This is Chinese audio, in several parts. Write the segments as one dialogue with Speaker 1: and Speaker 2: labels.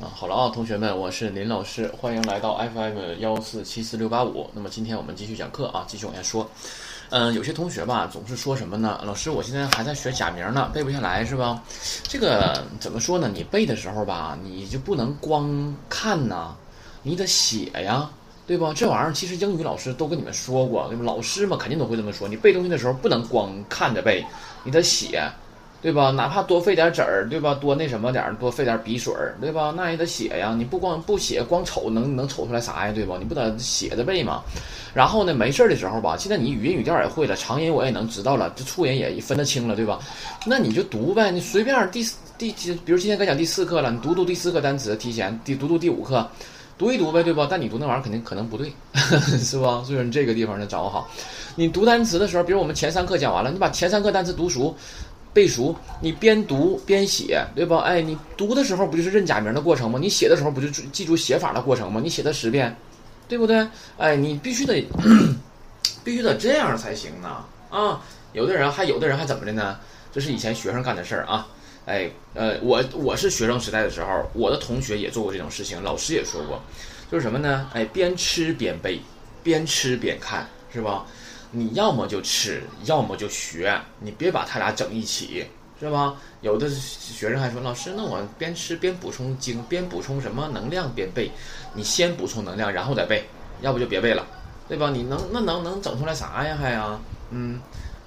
Speaker 1: 啊，好了啊，同学们，我是林老师，欢迎来到 FM 幺四七四六八五。那么今天我们继续讲课啊，继续往下说。嗯，有些同学吧，总是说什么呢？老师，我现在还在学假名呢，背不下来是吧？这个怎么说呢？你背的时候吧，你就不能光看呐，你得写呀，对吧？这玩意儿其实英语老师都跟你们说过，老师嘛，肯定都会这么说。你背东西的时候不能光看着背，你得写。对吧？哪怕多费点纸儿，对吧？多那什么点儿，多费点笔水儿，对吧？那也得写呀。你不光不写，光瞅能能瞅出来啥呀？对吧？你不得写着背吗？然后呢，没事儿的时候吧，现在你语音语调也会了，长音我也能知道了，这促音也分得清了，对吧？那你就读呗，你随便第第几，比如今天该讲第四课了，你读读第四课单词，提前第读读第五课，读一读呗，对吧？但你读那玩意儿肯定可能不对，是吧？所以说你这个地方呢掌握好。你读单词的时候，比如我们前三课讲完了，你把前三课单词读熟。背熟，你边读边写，对吧？哎，你读的时候不就是认假名的过程吗？你写的时候不就记住写法的过程吗？你写它十遍，对不对？哎，你必须得，必须得这样才行呢。啊，有的人还有的人还怎么的呢？这是以前学生干的事儿啊。哎，呃，我我是学生时代的时候，我的同学也做过这种事情，老师也说过，就是什么呢？哎，边吃边背，边吃边看，是吧？你要么就吃，要么就学，你别把他俩整一起，是吧？有的学生还说，老师，那我边吃边补充精，边补充什么能量边背？你先补充能量，然后再背，要不就别背了，对吧？你能那能能整出来啥呀？还呀，嗯，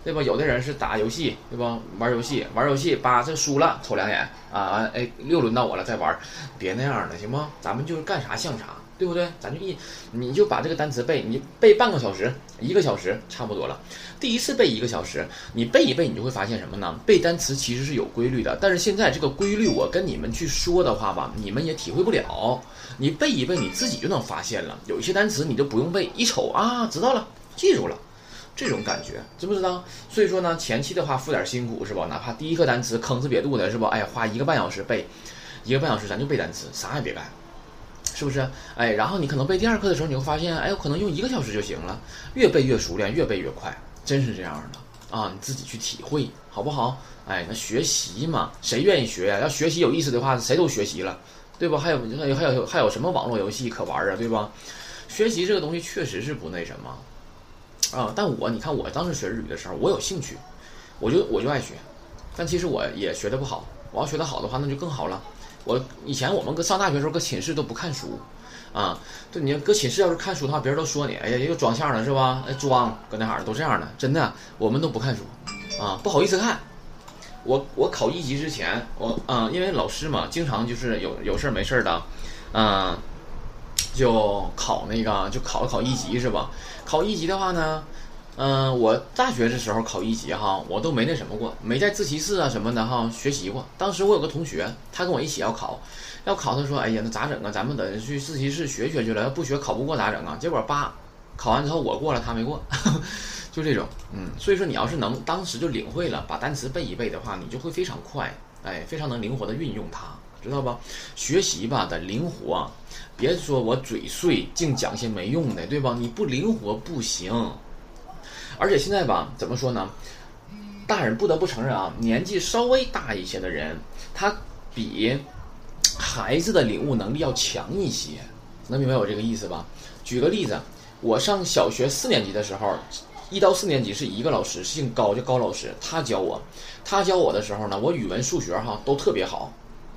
Speaker 1: 对吧？有的人是打游戏，对吧？玩游戏，玩游戏，把这输了瞅两眼啊，哎，又轮到我了，再玩，别那样了，行不？咱们就是干啥像啥。对不对？咱就一，你就把这个单词背，你背半个小时、一个小时差不多了。第一次背一个小时，你背一背，你就会发现什么呢？背单词其实是有规律的，但是现在这个规律，我跟你们去说的话吧，你们也体会不了。你背一背，你自己就能发现了。有一些单词你就不用背，一瞅啊，知道了，记住了，这种感觉知不知道？所以说呢，前期的话付点辛苦是吧？哪怕第一课单词坑哧瘪肚的是吧？哎，花一个半小时背，一个半小时咱就背单词，啥也别干。是不是？哎，然后你可能背第二课的时候，你会发现，哎，可能用一个小时就行了，越背越熟练，越背越快，真是这样的啊！你自己去体会，好不好？哎，那学习嘛，谁愿意学呀？要学习有意思的话，谁都学习了，对吧？还有还有还有还有什么网络游戏可玩啊？对吧？学习这个东西确实是不那什么啊。但我你看，我当时学日语的时候，我有兴趣，我就我就爱学，但其实我也学的不好。我要学得好的话，那就更好了。我以前我们搁上大学的时候搁寝室都不看书，啊，对，你搁寝室要是看书的话，别人都说你，哎呀，又装相了是吧？哎，装搁那哈儿都这样的，真的，我们都不看书，啊，不好意思看。我我考一级之前，我啊，因为老师嘛，经常就是有有事儿没事儿的，嗯，就考那个就考考一级是吧？考一级的话呢。嗯，我大学的时候考一级哈，我都没那什么过，没在自习室啊什么的哈学习过。当时我有个同学，他跟我一起要考，要考，他说：“哎呀，那咋整啊？咱们得去自习室学学去了，要不学考不过咋整啊？”结果叭，考完之后我过了，他没过，就这种。嗯，所以说你要是能当时就领会了，把单词背一背的话，你就会非常快，哎，非常能灵活的运用它，知道吧？学习吧得灵活，别说我嘴碎，净讲些没用的，对吧？你不灵活不行。而且现在吧，怎么说呢？大人不得不承认啊，年纪稍微大一些的人，他比孩子的领悟能力要强一些，能明白我这个意思吧？举个例子，我上小学四年级的时候，一到四年级是一个老师，姓高，叫高老师，他教我。他教我的时候呢，我语文、数学哈都特别好。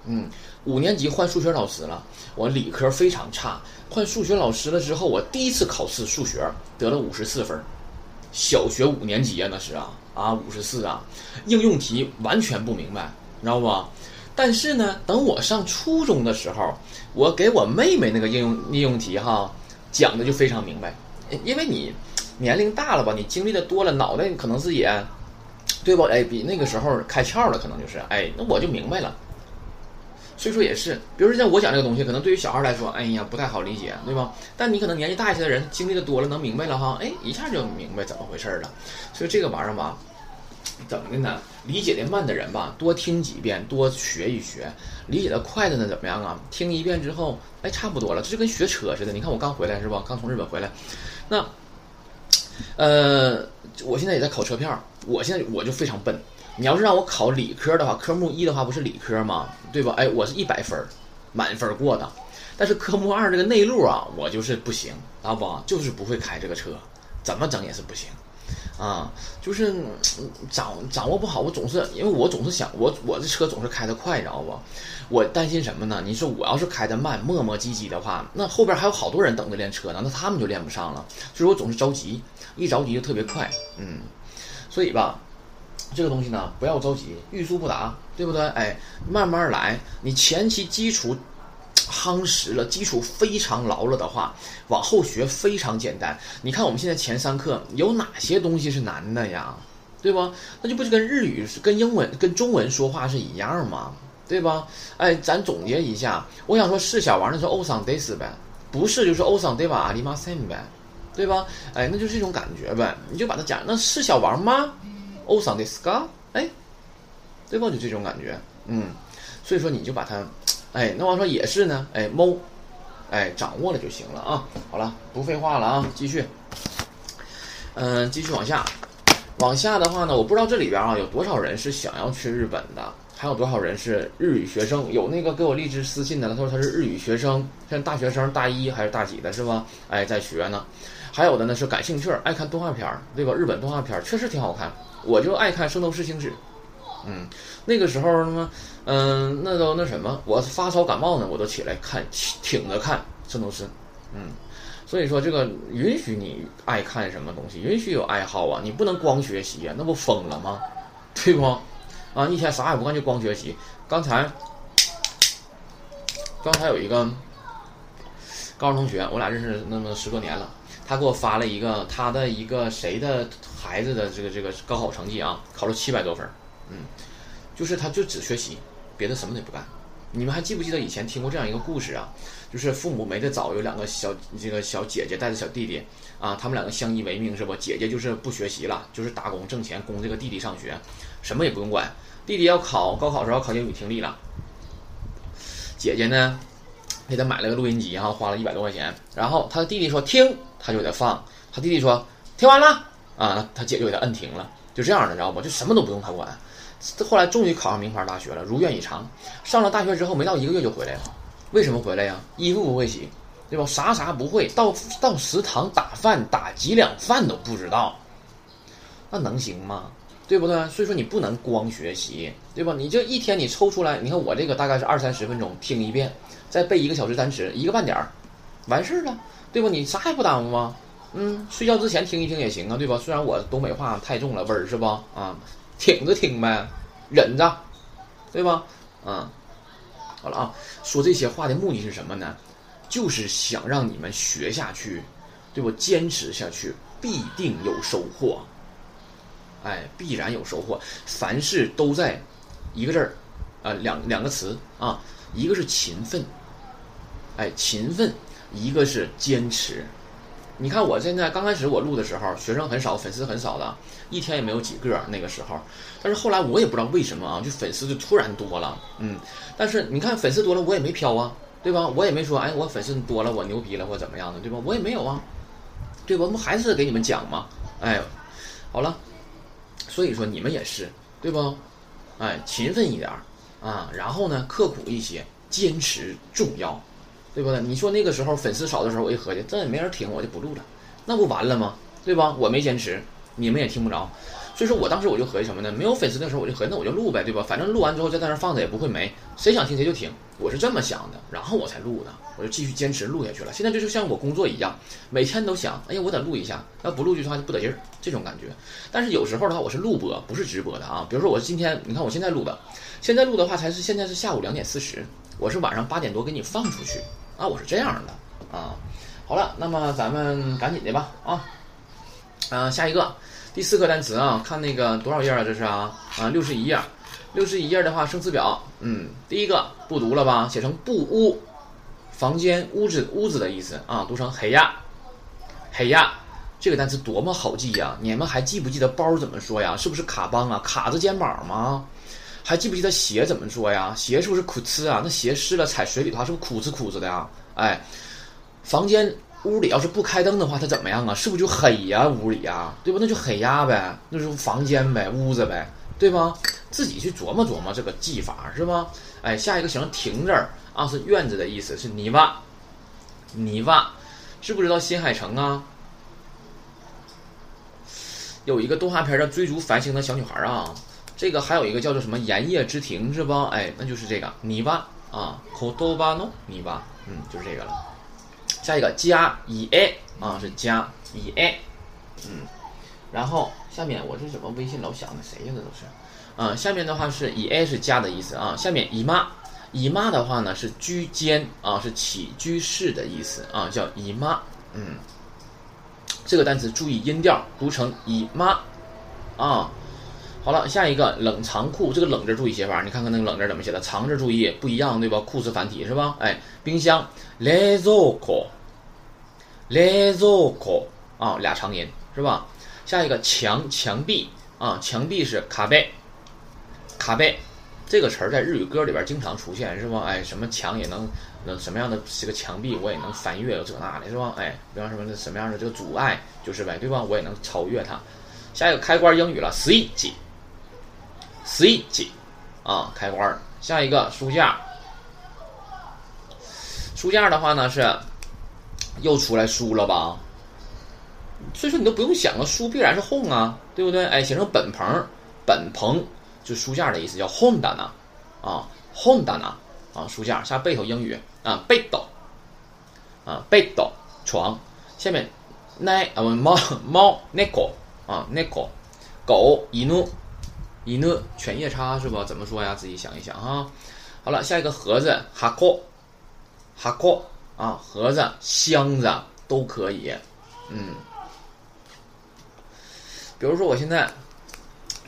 Speaker 1: 嗯，五年级换数学老师了，我理科非常差。换数学老师了之后，我第一次考试数学得了五十四分。小学五年级啊，那是啊啊五十四啊，应用题完全不明白，你知道不？但是呢，等我上初中的时候，我给我妹妹那个应用应用题哈讲的就非常明白，因为你年龄大了吧，你经历的多了，脑袋可能是也对不？哎，比那个时候开窍了，可能就是哎，那我就明白了。所以说也是，比如说像我讲这个东西，可能对于小孩来说，哎呀不太好理解，对吧？但你可能年纪大一些的人，经历的多了，能明白了哈，哎，一下就明白怎么回事了。所以这个玩意儿吧，怎么的呢？理解的慢的人吧，多听几遍，多学一学；理解的快的呢，怎么样啊？听一遍之后，哎，差不多了，这就跟学车似的。你看我刚回来是吧？刚从日本回来，那，呃，我现在也在考车票，我现在我就非常笨。你要是让我考理科的话，科目一的话不是理科吗？对吧？哎，我是一百分，满分过的。但是科目二这个内陆啊，我就是不行，知道不？就是不会开这个车，怎么整也是不行。啊，就是掌掌握不好，我总是因为我总是想我我这车总是开得快，知道不？我担心什么呢？你说我要是开得慢，磨磨唧唧的话，那后边还有好多人等着练车呢，那他们就练不上了。所以我总是着急，一着急就特别快，嗯。所以吧，这个东西呢，不要着急，欲速不达，对不对？哎，慢慢来，你前期基础。夯实了，基础非常牢了的话，往后学非常简单。你看我们现在前三课有哪些东西是难的呀？对吧？那就不是跟日语、跟英文、跟中文说话是一样吗？对吧？哎，咱总结一下，我想说是小王，那是欧桑德斯呗，不是就是欧桑德瓦阿里马森呗，对吧？哎，那就是一种感觉呗。你就把它讲，那是小王吗？欧桑迪斯嘎，哎，对吧？就这种感觉，嗯，所以说你就把它。哎，那我说也是呢，哎，猫，哎，掌握了就行了啊。好了，不废话了啊，继续。嗯，继续往下，往下的话呢，我不知道这里边啊有多少人是想要去日本的，还有多少人是日语学生。有那个给我励志私信的，他说他是日语学生，像大学生大一还是大几的，是吧？哎，在学呢。还有的呢是感兴趣，爱看动画片儿，对吧？日本动画片儿确实挺好看，我就爱看《圣斗士星矢》。嗯，那个时候他妈，嗯，那都那什么，我发烧感冒呢，我都起来看，挺着看，圣斗士，嗯，所以说这个允许你爱看什么东西，允许有爱好啊，你不能光学习啊，那不疯了吗？对不？啊，一天啥也不干就光学习。刚才，刚才有一个高中同学，我俩认识那么十多年了，他给我发了一个他的一个谁的孩子的这个这个高考成绩啊，考了七百多分。嗯，就是他，就只学习，别的什么也不干。你们还记不记得以前听过这样一个故事啊？就是父母没得早，有两个小这个小姐姐带着小弟弟啊，他们两个相依为命，是不？姐姐就是不学习了，就是打工挣钱，供这个弟弟上学，什么也不用管。弟弟要考高考的时候考英语听力了，姐姐呢给他买了个录音机哈，花了一百多块钱。然后他弟弟说听，他就给他放。他弟弟说听完了啊，他姐就给他摁停了，就这样的，知道不？就什么都不用他管。后来终于考上名牌大学了，如愿以偿。上了大学之后，没到一个月就回来了。为什么回来呀？衣服不会洗，对吧？啥啥不会，到到食堂打饭打几两饭都不知道，那能行吗？对不对？所以说你不能光学习，对吧？你这一天你抽出来，你看我这个大概是二三十分钟听一遍，再背一个小时单词，一个半点儿，完事儿了，对吧？你啥也不耽误吗？嗯，睡觉之前听一听也行啊，对吧？虽然我东北话太重了味儿，是不啊？挺着听呗，忍着，对吧？嗯，好了啊，说这些话的目的是什么呢？就是想让你们学下去，对不？坚持下去，必定有收获。哎，必然有收获。凡事都在一个字儿，啊，两两个词啊，一个是勤奋，哎，勤奋；一个是坚持。你看我现在刚开始我录的时候，学生很少，粉丝很少的，一天也没有几个那个时候。但是后来我也不知道为什么啊，就粉丝就突然多了，嗯。但是你看粉丝多了，我也没飘啊，对吧？我也没说，哎，我粉丝多了，我牛逼了或怎么样的，对吧？我也没有啊，对吧？不还是给你们讲吗？哎，好了，所以说你们也是，对不？哎，勤奋一点啊，然后呢，刻苦一些，坚持重要。对不对？你说那个时候粉丝少的时候，我一合计，这也没人听，我就不录了，那不完了吗？对吧？我没坚持，你们也听不着。所以说我当时我就合计什么呢？没有粉丝的时候，我就合计那我就录呗，对吧？反正录完之后在那放着也不会没，谁想听谁就听，我是这么想的。然后我才录的，我就继续坚持录下去了。现在这就像我工作一样，每天都想，哎呀，我得录一下，要不录句的话就不得劲儿，这种感觉。但是有时候的话，我是录播，不是直播的啊。比如说我今天，你看我现在录的，现在录的话才是现在是下午两点四十，我是晚上八点多给你放出去。啊，我是这样的啊，好了，那么咱们赶紧的吧啊，嗯，下一个第四个单词啊，看那个多少页啊？这是啊啊，六十一页，六十一页的话，生词表，嗯，第一个不读了吧？写成不屋，房间、屋子、屋子的意思啊，读成黑呀，黑呀，这个单词多么好记呀！你们还记不记得包怎么说呀？是不是卡邦啊？卡着肩膀吗？还记不记得鞋怎么说呀？鞋是不是苦呲啊？那鞋湿了踩水里的话，是不是苦呲苦呲的呀？哎，房间屋里要是不开灯的话，它怎么样啊？是不是就黑呀？屋里呀，对吧？那就黑呀呗，那就房间呗，屋子呗，对吧？自己去琢磨琢磨这个技法是吧？哎，下一个行停这儿，啊，是院子的意思，是泥洼。泥洼，知不知道新海诚啊？有一个动画片叫《追逐繁星的小女孩》啊，这个还有一个叫做什么《盐业之庭》是吧？哎，那就是这个泥巴啊 k o d o b a no 泥巴，嗯，就是这个了。下一个加以 a 啊，是加以 a，嗯，然后下面我这怎么微信老响的谁呀？这都是，嗯，下面的话是以 a 是加的意思啊。下面姨妈，姨妈的话呢是居间啊，是起居室的意思啊，叫姨妈，嗯。这个单词注意音调，读成姨妈，啊，好了，下一个冷藏库，这个冷字注意写法，你看看那个冷字怎么写的，藏字注意不一样，对吧？库是繁体是吧？哎，冰箱，冷蔵库，冷蔵库啊，俩长音是吧？下一个墙，墙壁啊，墙壁是卡背，卡背。这个词儿在日语歌里边经常出现，是吧？哎，什么墙也能，那什么样的这个墙壁我也能翻越，这那的，是吧？哎，比方什么什么样的这个阻碍，就是呗，对吧？我也能超越它。下一个开关英语了 Switch 啊，开关。下一个书架，书架的话呢是又出来书了吧？所以说你都不用想了，书必然是 home 啊，对不对？哎，写成本棚，本棚。就书架的意思叫 honda 呢，啊 honda 呢，啊书架下背头英语啊背斗，啊背斗床下面奶啊猫猫 neko 啊 neko 狗 inu inu 犬夜叉是吧？怎么说呀？自己想一想哈。好了，下一个盒子 hako hako 啊盒子箱子都可以，嗯，比如说我现在。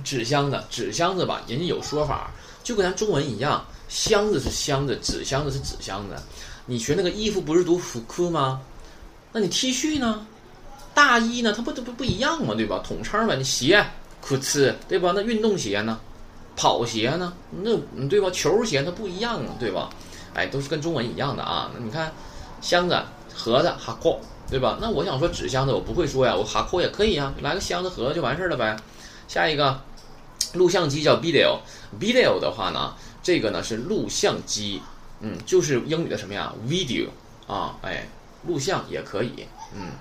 Speaker 1: 纸箱子，纸箱子吧，人家有说法，就跟咱中文一样，箱子是箱子，纸箱子是纸箱子。你学那个衣服不是读福库吗？那你 T 恤呢？大衣呢？它不都不不一样吗？对吧？统称吧。你鞋，裤子，对吧？那运动鞋呢？跑鞋呢？那对吧？球鞋它不一样啊，对吧？哎，都是跟中文一样的啊。那你看，箱子、盒子、哈扣，对吧？那我想说纸箱子，我不会说呀，我哈扣也可以啊，来个箱子盒就完事儿了呗。下一个，录像机叫 video，video 的话呢，这个呢是录像机，嗯，就是英语的什么呀，video 啊，哎，录像也可以，嗯。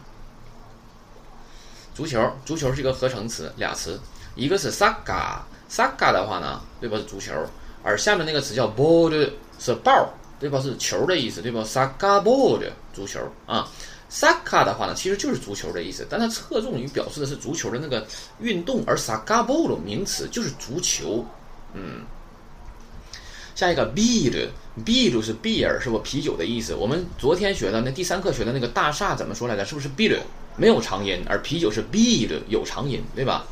Speaker 1: 足球，足球是一个合成词，俩词，一个是 saka，saka 的话呢，对吧？是足球，而下面那个词叫 ball 是 ball，对吧？是球的意思，对吧？saka ball 足球啊。saka 的话呢，其实就是足球的意思，但它侧重于表示的是足球的那个运动，而 saka ball 名词就是足球。嗯，下一个 beer，beer 是 beer 是不啤酒的意思。我们昨天学的那第三课学的那个大厦怎么说来着？是不是 beer 没有长音，而啤酒是 beer 有长音，对吧？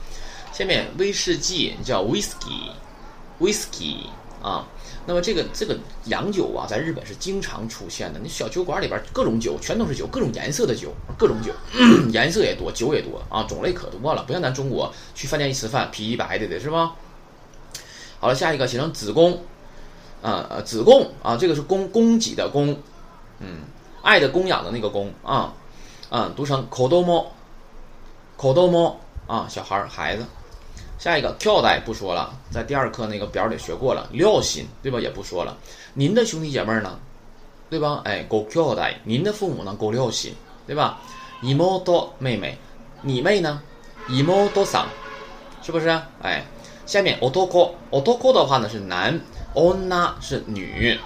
Speaker 1: 下面威士忌叫 whisky，whisky 啊。那么这个这个洋酒啊，在日本是经常出现的。你小酒馆里边各种酒，全都是酒，各种颜色的酒，各种酒，颜色也多，酒也多啊，种类可多了。不像咱中国去饭店一吃饭，啤一白的的是吧？好了，下一个写成子宫，啊呃子宫啊，这个是供供给的供，嗯，爱的供养的那个供啊，嗯读成口多摸，口多摸啊，小孩儿孩子。下一个跳带不说了，在第二课那个表里学过了。廖心对吧？也不说了。您的兄弟姐妹呢？对吧？哎，够跳带。您的父母呢？够廖心对吧？姨母多妹妹，你妹呢？姨母多桑，是不是？哎，下面 otoko，otoko 的话呢是男，ona 是女，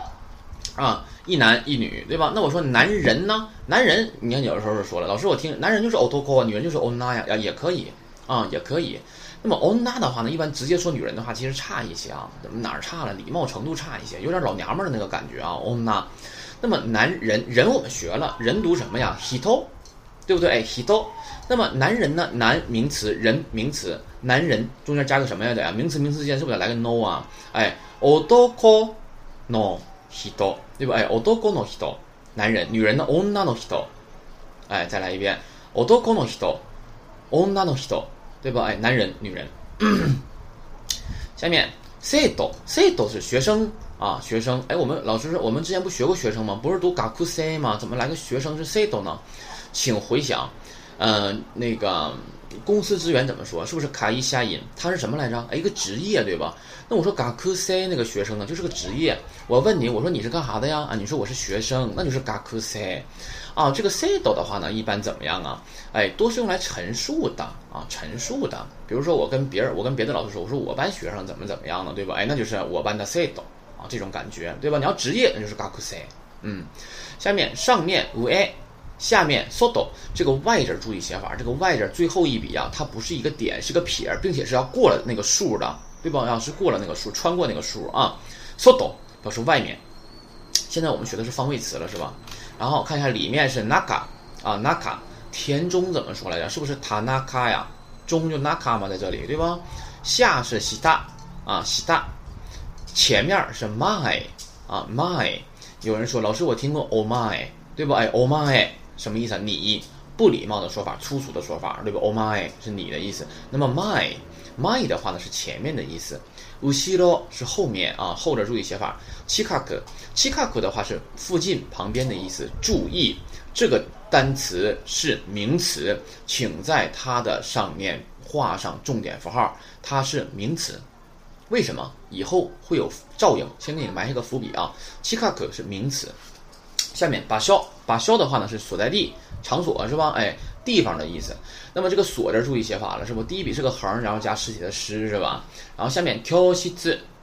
Speaker 1: 啊，一男一女对吧？那我说男人呢？男人，你看有的时候是说了，老师我听男人就是 otoko，女人就是 onna 呀，也可以啊，也可以。那么 onna 的话呢，一般直接说女人的话，其实差一些啊，怎么哪儿差了？礼貌程度差一些，有点老娘们的那个感觉啊。onna，那么男人人我们学了，人读什么呀？hito，对不对？哎，hito。那么男人呢？男名词，人名词，男人中间加个什么呀？的呀？名词名词之间是不是得来个 no 啊？哎，otoko no hito，对吧？哎，otoko no hito，男人，女人呢？onna no hito，哎，再来一遍，otoko no hito，onna no hito。对吧？哎，男人、女人。下面，say do say do 是学生啊，学生。哎，我们老师说，我们之前不学过学生吗？不是读 gakusei 吗？怎么来个学生是 say do 呢？请回想，呃，那个公司职员怎么说？是不是卡伊夏因？他是什么来着？哎，一个职业对吧？那我说嘎科塞那个学生呢，就是个职业。我问你，我说你是干啥的呀？啊，你说我是学生，那就是嘎科塞。啊，这个 say 的话呢，一般怎么样啊？哎，都是用来陈述的啊，陈述的。比如说我跟别人，我跟别的老师说，我说我班学生怎么怎么样呢，对吧？哎，那就是我班的 say 啊，这种感觉，对吧？你要职业，那就是嘎科塞。嗯，下面上面 we。下面 sodo 这个 y 字注意写法，这个 y 字最后一笔啊，它不是一个点，是个撇，并且是要过了那个数的，对吧？要是过了那个数，穿过那个数啊，sodo 表示外面。现在我们学的是方位词了，是吧？然后看一下里面是 naka 啊，naka 田中怎么说来着？是不是 tanaka 呀？中就 naka 嘛，在这里对吧？下是 shita 啊，shita，前面是 my 啊，my。有人说老师，我听过 oh my，对吧？哎，oh my。什么意思啊？你不礼貌的说法，粗俗的说法，对吧？Oh my 是你的意思。那么 my my 的话呢是前面的意思。usiro 是后面啊，后者注意写法。chikaku chikaku 的话是附近、旁边的意思。注意这个单词是名词，请在它的上面画上重点符号，它是名词。为什么？以后会有照应，先给你埋下个伏笔啊。chikaku 是名词。下面把消把消的话呢是所在地场所是吧？哎，地方的意思。那么这个所这注意写法了是不？第一笔是个横，然后加实体的实是吧？然后下面教室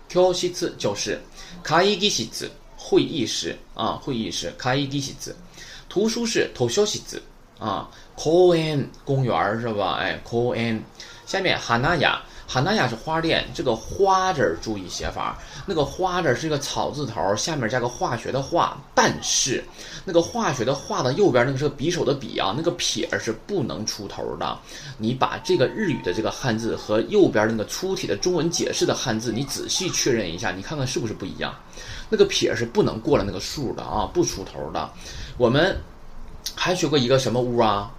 Speaker 1: 教室教室会议室会议室啊会议室会议室图书室图书室啊公園公园是吧？哎公園下面哈娜雅。哈娜雅是花店，这个花字儿注意写法，那个花字是一个草字头，下面加个化学的化，但是那个化学的化的右边那个是个匕首的匕啊，那个撇是不能出头的。你把这个日语的这个汉字和右边那个粗体的中文解释的汉字，你仔细确认一下，你看看是不是不一样？那个撇是不能过了那个数的啊，不出头的。我们还学过一个什么屋啊？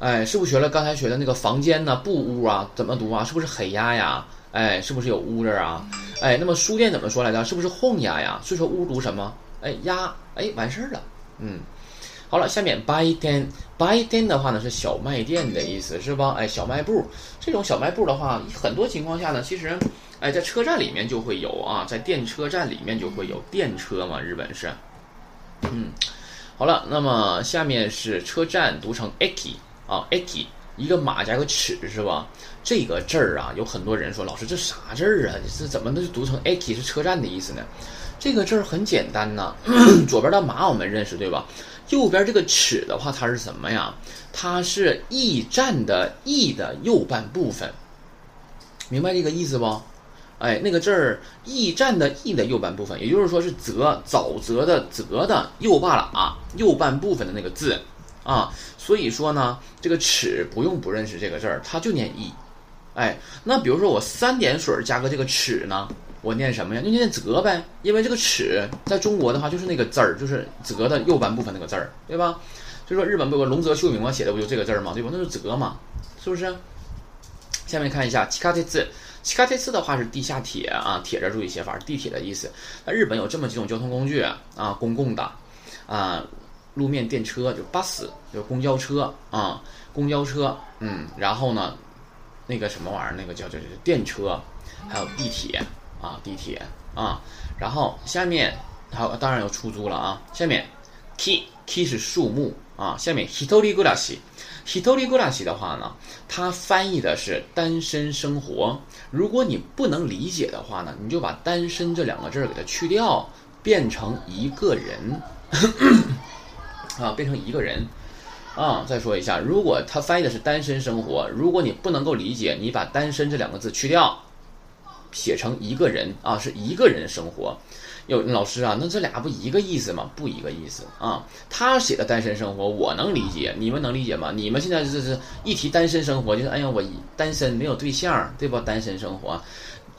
Speaker 1: 哎，是不是学了刚才学的那个房间呢？布屋啊，怎么读啊？是不是黑压呀？哎，是不是有屋字啊？哎，那么书店怎么说来着？是不是哄压呀？所以说屋读什么？哎，压，哎，完事儿了。嗯，好了，下面 buy den，buy den 的话呢是小卖店的意思，是吧？哎，小卖部，这种小卖部的话，很多情况下呢，其实，哎，在车站里面就会有啊，在电车站里面就会有电车嘛，日本是。嗯，好了，那么下面是车站读成 eki。啊，eki，一个马加个尺是吧？这个字儿啊，有很多人说老师这啥字儿啊？这怎么能读成 eki 是车站的意思呢？这个字儿很简单呐，左边的马我们认识对吧？右边这个尺的话，它是什么呀？它是驿站的驿的右半部分，明白这个意思不？哎，那个字儿驿站的驿的右半部分，也就是说是泽沼泽的泽的右半拉右半部分的那个字。啊，所以说呢，这个尺不用不认识这个字儿，它就念一。哎，那比如说我三点水加个这个尺呢，我念什么呀？就念泽呗，因为这个尺在中国的话就是那个字儿，就是泽的右半部分那个字儿，对吧？所以说日本不有个龙泽秀明嘛，写的不就这个字儿吗？对吧？那是泽嘛，是不是？下面看一下七卡铁字，七卡铁字的话是地下铁啊，铁这注意写法，地铁的意思。那日本有这么几种交通工具啊，公共的啊。路面电车就 bus，就公交车啊，公交车，嗯，然后呢，那个什么玩意儿，那个叫叫叫电车，还有地铁啊，地铁啊，然后下面还有当然有出租了啊，下面 key key 是树木啊，下面 hitori gurashi，hitori gurashi 的话呢，它翻译的是单身生活。如果你不能理解的话呢，你就把单身这两个字儿给它去掉，变成一个人。啊，变成一个人，啊，再说一下，如果他翻译的是单身生活，如果你不能够理解，你把单身这两个字去掉，写成一个人啊，是一个人生活。有老师啊，那这俩不一个意思吗？不一个意思啊。他写的单身生活我能理解，你们能理解吗？你们现在这是一提单身生活，就是哎呀，我单身没有对象，对吧？单身生活。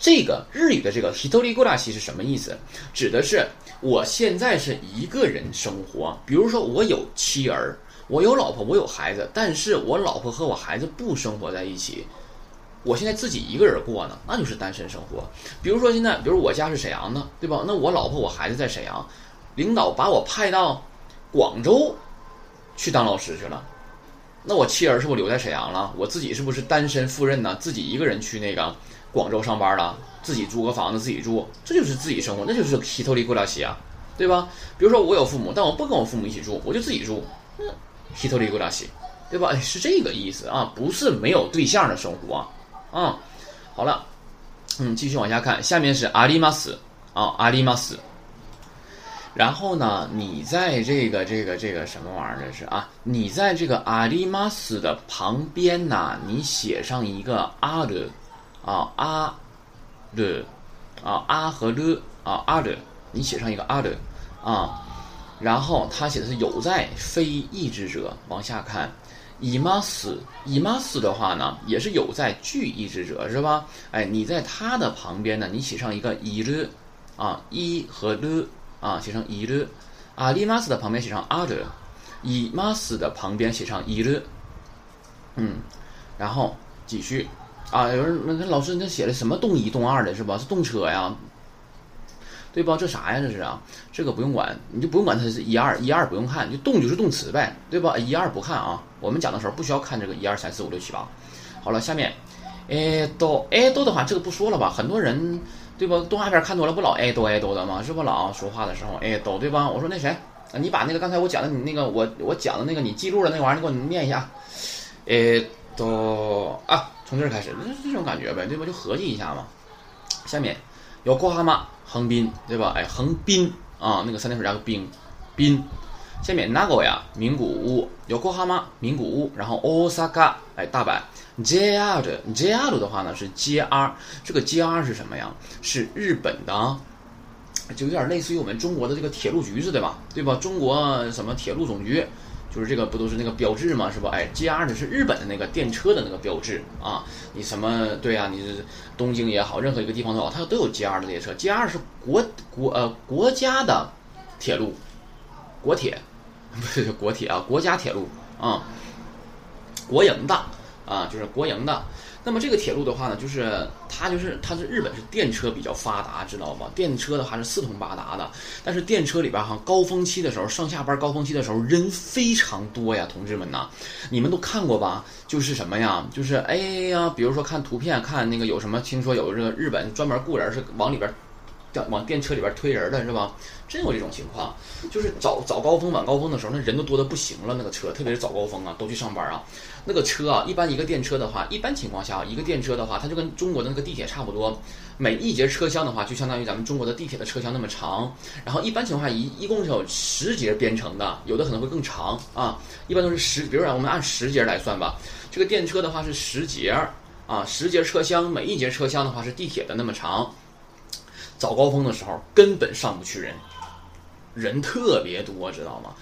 Speaker 1: 这个日语的这个 hitori g u r a s i 是什么意思？指的是我现在是一个人生活。比如说，我有妻儿，我有老婆，我有孩子，但是我老婆和我孩子不生活在一起，我现在自己一个人过呢，那就是单身生活。比如说现在，比如我家是沈阳的，对吧？那我老婆我孩子在沈阳，领导把我派到广州去当老师去了，那我妻儿是不是留在沈阳了？我自己是不是单身赴任呢？自己一个人去那个广州上班了，自己租个房子自己住，这就是自己生活，那就是希头里过了西啊，对吧？比如说我有父母，但我不跟我父母一起住，我就自己住，那希头里过了西，对吧？是这个意思啊，不是没有对象的生活啊。啊，好了，嗯，继续往下看，下面是阿里马斯啊，阿里马斯。然后呢，你在这个这个这个什么玩意儿？这是啊，你在这个阿里马斯的旁边呢，你写上一个阿的，啊阿的，啊阿和了啊阿的，你写上一个阿的啊，然后他写的是有在非意志者，往下看，伊马斯伊马斯的话呢，也是有在具意志者是吧？哎，你在他的旁边呢，你写上一个伊了，啊一和了。啊，写成伊了，阿里马斯的旁边写上阿的，伊马斯的旁边写上伊了，嗯，然后继续啊，有人那老师那写的什么动一动二的是吧？是动车呀，对吧？这啥呀？这是啊，这个不用管，你就不用管它是一二一二不用看，就动就是动词呗，对吧？一二不看啊，我们讲的时候不需要看这个一二三四五六七八。好了，下面，哎都哎都的话，这个不说了吧，很多人。对吧？动画片看多了不老哎哆哎哆的吗？是不老说话的时候哎哆对吧？我说那谁，你把那个刚才我讲的你那个我我讲的那个你记录的那玩意儿，你给我念一下。哎哆啊，从这儿开始，这这种感觉呗，对吧？就合计一下嘛。下面有过哈马，横滨对吧？哎，横滨啊，那个三点水加个滨，滨。下面哪个呀？名古屋有过哈马？名古屋，然后 Osaka 哎，大阪。JR 的 JR 的话呢是 JR，这个 JR 是什么呀？是日本的，就有点类似于我们中国的这个铁路局似的吧？对吧？中国什么铁路总局，就是这个不都是那个标志吗？是吧？哎，G R 的是日本的那个电车的那个标志啊。你什么对啊？你是东京也好，任何一个地方都好，它都有 G R 的列车。G R 是国国呃国家的铁路，国铁 不是国铁啊，国家铁路啊，国营的。啊，就是国营的。那么这个铁路的话呢，就是它就是它是日本是电车比较发达，知道吗？电车的话是四通八达的。但是电车里边哈，高峰期的时候，上下班高峰期的时候人非常多呀，同志们呐，你们都看过吧？就是什么呀？就是哎呀，比如说看图片，看那个有什么？听说有这个日本专门雇人是往里边。往电车里边推人的是吧？真有这种情况，就是早早高峰、晚高峰的时候，那人都多的不行了。那个车，特别是早高峰啊，都去上班啊。那个车啊，一般一个电车的话，一般情况下，一个电车的话，它就跟中国的那个地铁差不多。每一节车厢的话，就相当于咱们中国的地铁的车厢那么长。然后一般情况下，一一共是有十节编成的，有的可能会更长啊。一般都是十，比如说我们按十节来算吧。这个电车的话是十节啊，十节车厢，每一节车厢的话是地铁的那么长。早高峰的时候根本上不去人，人特别多，知道吗？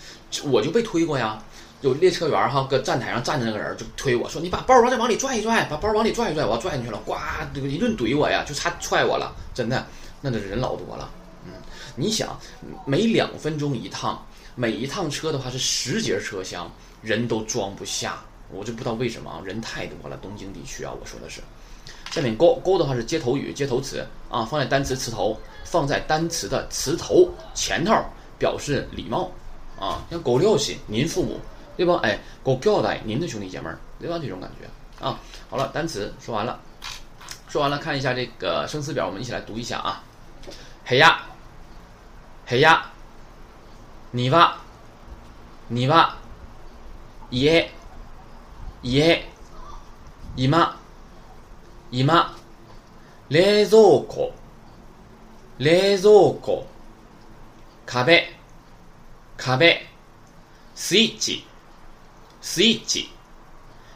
Speaker 1: 我就被推过呀，有列车员哈，搁站台上站着那个人就推我说：“你把包往再往里拽一拽，把包往里拽一拽。”我要拽进去了，呱，一顿怼我呀，就差踹我了，真的，那的人老多了。嗯，你想，每两分钟一趟，每一趟车的话是十节车厢，人都装不下，我就不知道为什么人太多了。东京地区啊，我说的是。下面 go go 的话是接头语、接头词啊，放在单词词头，放在单词的词头前头，表示礼貌啊。像狗六喜，您父母对吧？哎，狗叫代，您的兄弟姐妹儿对吧？这种感觉啊。好了，单词说完了，说完了，看一下这个生词表，我们一起来读一下啊。黑呀，黑呀，你吧，你吧，耶，耶，姨妈。今、冷蔵庫、冷蔵庫、壁、壁、スイッチ、スイッチ、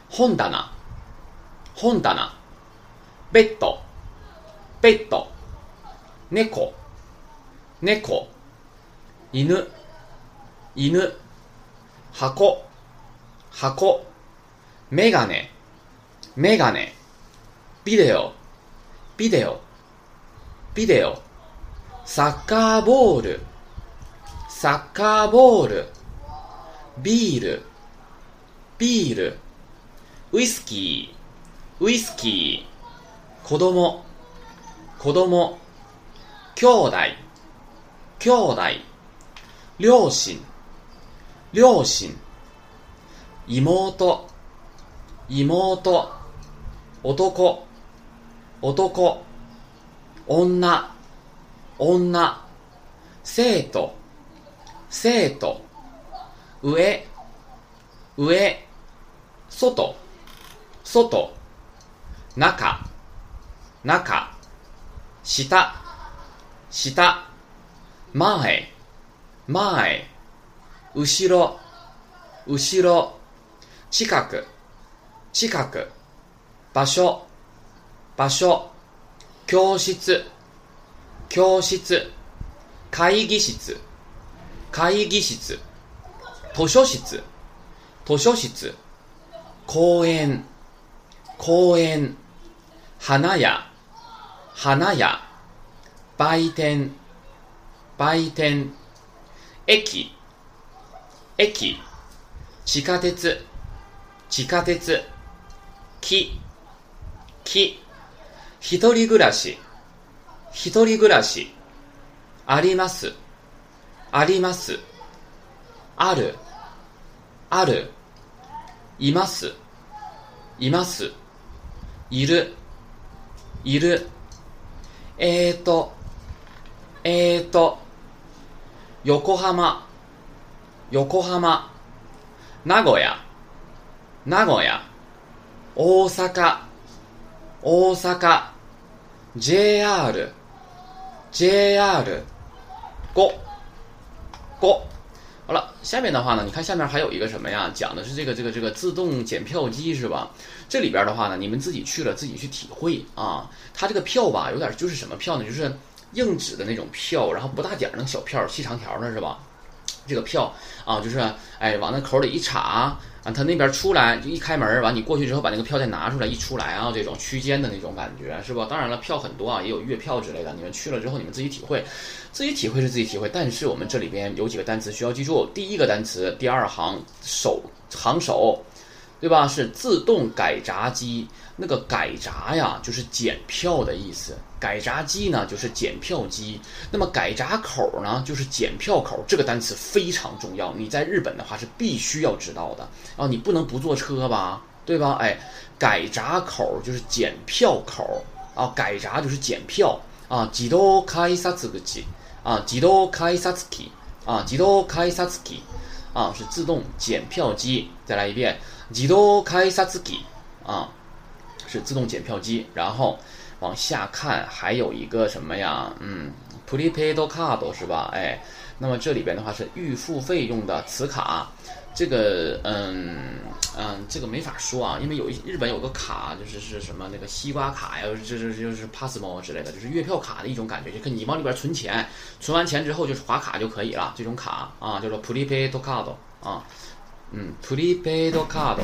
Speaker 1: 本棚、本棚、ベッド、ベッド、猫、猫、犬、犬、箱、箱、メガネ、メガネ、ビデオ、ビデオ、ビデオ、サッカーボール、サッカーボール、ビール、ビール、ウイスキー、ウイスキー、子供、子供、兄弟、兄弟、両親、両親、妹、妹、男、男、女、女、生徒、生徒、上、上、外、外、中、中、下、下、前、前、後ろ、後ろ、近く、近く、場所、場所、教室、教室、会議室、会議室、図書室、図書室、公園、公園、花屋、花屋、売店、売店、駅、駅、地下鉄、地下鉄、木、木、一人暮らし、一人暮らし、あります、あります、ある、ある、います、います、いる、いる、えーと、えーと、横浜、横浜、名古屋、名古屋、大阪、大阪、JR、JR、5、5。好了，下面的话呢，你看下面还有一个什么呀？讲的是这个这个这个自动检票机是吧？这里边的话呢，你们自己去了自己去体会啊。它这个票吧，有点就是什么票呢？就是硬纸的那种票，然后不大点儿那小票，细长条的是吧？这个票啊，就是哎往那口里一插啊，他那边出来就一开门，完你过去之后把那个票再拿出来一出来啊，这种区间的那种感觉是吧？当然了，票很多啊，也有月票之类的，你们去了之后你们自己体会，自己体会是自己体会，但是我们这里边有几个单词需要记住，第一个单词第二行首行首，对吧？是自动改闸机，那个改闸呀就是检票的意思。改闸机呢，就是检票机；那么改闸口呢，就是检票口。这个单词非常重要，你在日本的话是必须要知道的啊！你不能不坐车吧，对吧？哎，改闸口就是检票口啊，改闸就是检票啊。自動改札口啊，自動改札機啊，自動改札機啊，是自动检票机。再来一遍，自動改札機啊，是自动检票机。然后。往下看，还有一个什么呀？嗯，prepaid card 是吧？哎，那么这里边的话是预付费用的磁卡。这个，嗯嗯，这个没法说啊，因为有一日本有个卡，就是是什么那个西瓜卡呀，这这就是 Passmo 之类的，就是月票卡的一种感觉，就跟你往里边存钱，存完钱之后就是划卡就可以了。这种卡啊，叫做 prepaid card 啊，嗯，prepaid card。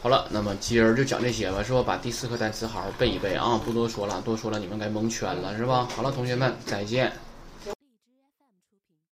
Speaker 1: 好了，那么今儿就讲这些吧，是吧？把第四课单词好好背一背啊，不多说了，多说了你们该蒙圈了，是吧？好了，同学们，再见。